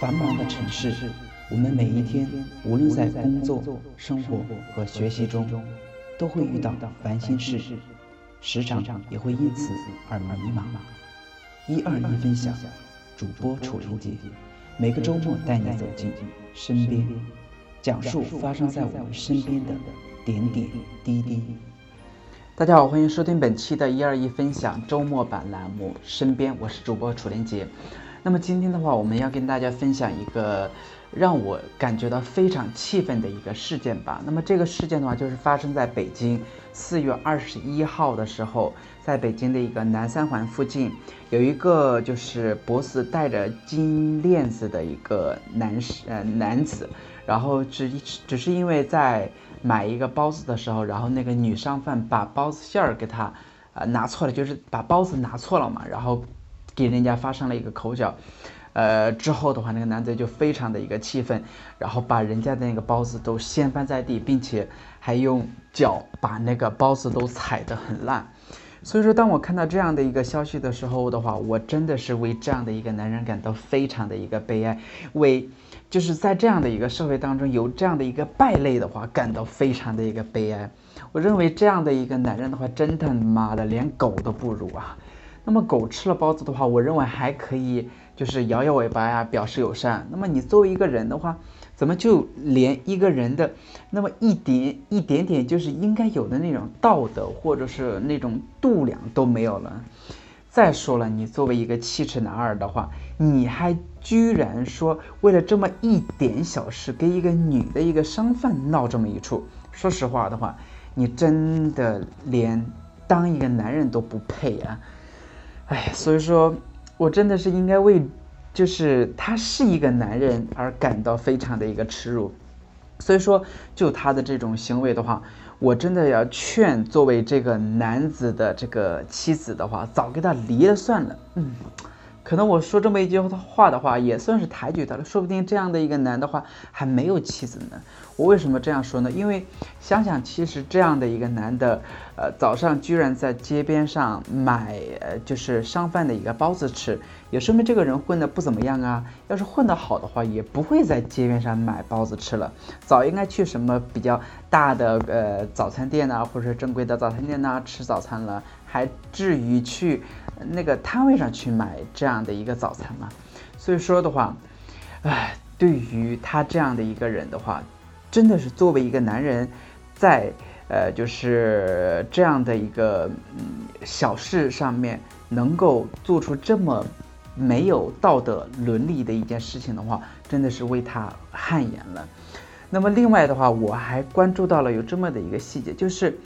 繁忙的城市，我们每一天，无论在工作、生活和学习中，都会遇到烦心事，时常也会因此而迷茫。一二一分享，主播楚林杰，每个周末带你走进身边，讲述发生在我们身边的点点滴滴。大家好，欢迎收听本期的一二一分享周末版栏目《身边》，我是主播楚林杰。那么今天的话，我们要跟大家分享一个让我感觉到非常气愤的一个事件吧。那么这个事件的话，就是发生在北京四月二十一号的时候，在北京的一个南三环附近，有一个就是脖子戴着金链子的一个男士呃男子，然后只只是因为在买一个包子的时候，然后那个女商贩把包子馅儿给他呃拿错了，就是把包子拿错了嘛，然后。给人家发生了一个口角，呃，之后的话，那个男子就非常的一个气愤，然后把人家的那个包子都掀翻在地，并且还用脚把那个包子都踩得很烂。所以说，当我看到这样的一个消息的时候的话，我真的是为这样的一个男人感到非常的一个悲哀，为就是在这样的一个社会当中有这样的一个败类的话，感到非常的一个悲哀。我认为这样的一个男人的话，真他妈的连狗都不如啊！那么狗吃了包子的话，我认为还可以，就是摇摇尾巴呀，表示友善。那么你作为一个人的话，怎么就连一个人的那么一点一点点，就是应该有的那种道德或者是那种度量都没有了？再说了，你作为一个七尺男儿的话，你还居然说为了这么一点小事，跟一个女的一个商贩闹这么一出？说实话的话，你真的连当一个男人都不配啊！哎，所以说，我真的是应该为，就是他是一个男人而感到非常的一个耻辱。所以说，就他的这种行为的话，我真的要劝作为这个男子的这个妻子的话，早跟他离了算了。嗯。可能我说这么一句话的话，也算是抬举他了。说不定这样的一个男的话还没有妻子呢。我为什么这样说呢？因为想想，其实这样的一个男的，呃，早上居然在街边上买，呃，就是商贩的一个包子吃，也说明这个人混得不怎么样啊。要是混得好的话，也不会在街边上买包子吃了，早应该去什么比较大的呃早餐店呐，或者是正规的早餐店呐吃早餐了，还至于去。那个摊位上去买这样的一个早餐嘛，所以说的话，唉，对于他这样的一个人的话，真的是作为一个男人，在呃就是这样的一个嗯小事上面能够做出这么没有道德伦理的一件事情的话，真的是为他汗颜了。那么另外的话，我还关注到了有这么的一个细节，就是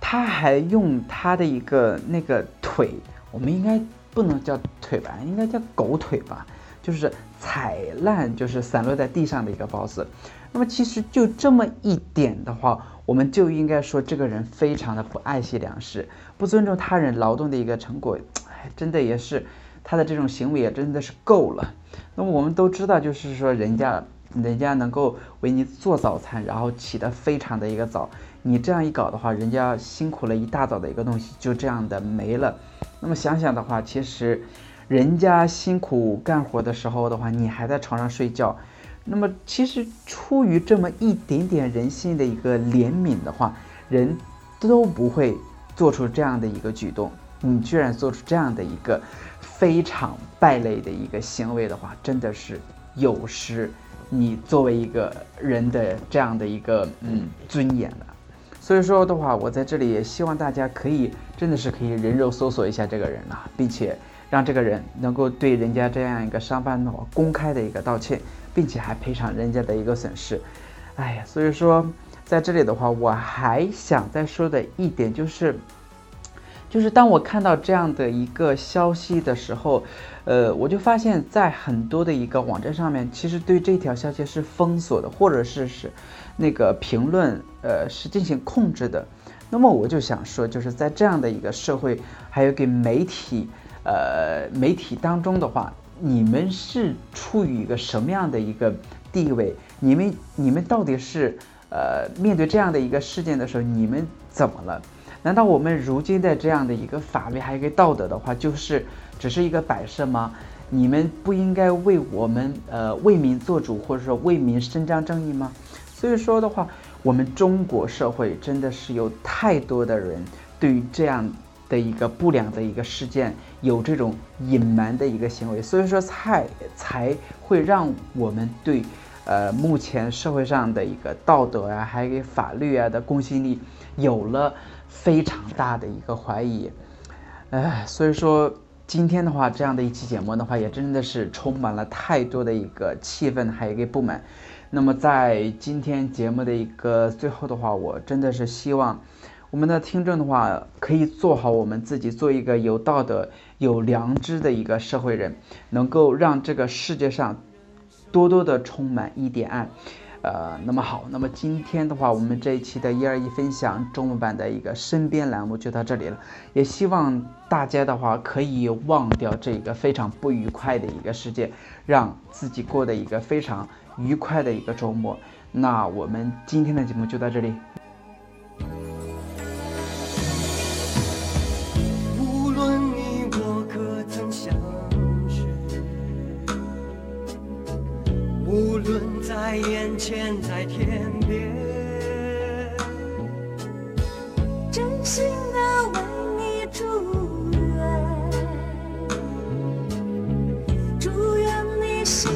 他还用他的一个那个腿。我们应该不能叫腿吧，应该叫狗腿吧，就是踩烂，就是散落在地上的一个包子。那么其实就这么一点的话，我们就应该说这个人非常的不爱惜粮食，不尊重他人劳动的一个成果。哎，真的也是他的这种行为也真的是够了。那么我们都知道，就是说人家人家能够为你做早餐，然后起得非常的一个早。你这样一搞的话，人家辛苦了一大早的一个东西就这样的没了。那么想想的话，其实人家辛苦干活的时候的话，你还在床上睡觉。那么其实出于这么一点点人性的一个怜悯的话，人都不会做出这样的一个举动。你居然做出这样的一个非常败类的一个行为的话，真的是有失你作为一个人的这样的一个嗯尊严了。所以说的话，我在这里也希望大家可以真的是可以人肉搜索一下这个人啊，并且让这个人能够对人家这样一个商贩的话公开的一个道歉，并且还赔偿人家的一个损失。哎呀，所以说在这里的话，我还想再说的一点就是，就是当我看到这样的一个消息的时候，呃，我就发现，在很多的一个网站上面，其实对这条消息是封锁的，或者是是。那个评论，呃，是进行控制的。那么我就想说，就是在这样的一个社会，还有给媒体，呃，媒体当中的话，你们是处于一个什么样的一个地位？你们，你们到底是，呃，面对这样的一个事件的时候，你们怎么了？难道我们如今的这样的一个法律还有一个道德的话，就是只是一个摆设吗？你们不应该为我们呃为民做主，或者说为民伸张正义吗？所以说的话，我们中国社会真的是有太多的人对于这样的一个不良的一个事件有这种隐瞒的一个行为，所以说才才会让我们对呃目前社会上的一个道德啊，还有法律啊的公信力有了非常大的一个怀疑。哎，所以说。今天的话，这样的一期节目的话，也真的是充满了太多的一个气愤，还有一个不满。那么在今天节目的一个最后的话，我真的是希望我们的听众的话，可以做好我们自己，做一个有道德、有良知的一个社会人，能够让这个世界上多多的充满一点爱。呃，那么好，那么今天的话，我们这一期的一二一分享中文版的一个身边栏目就到这里了。也希望大家的话可以忘掉这个非常不愉快的一个世界，让自己过得一个非常愉快的一个周末。那我们今天的节目就到这里。无论在眼前在天边。真心的为你祝愿祝愿你幸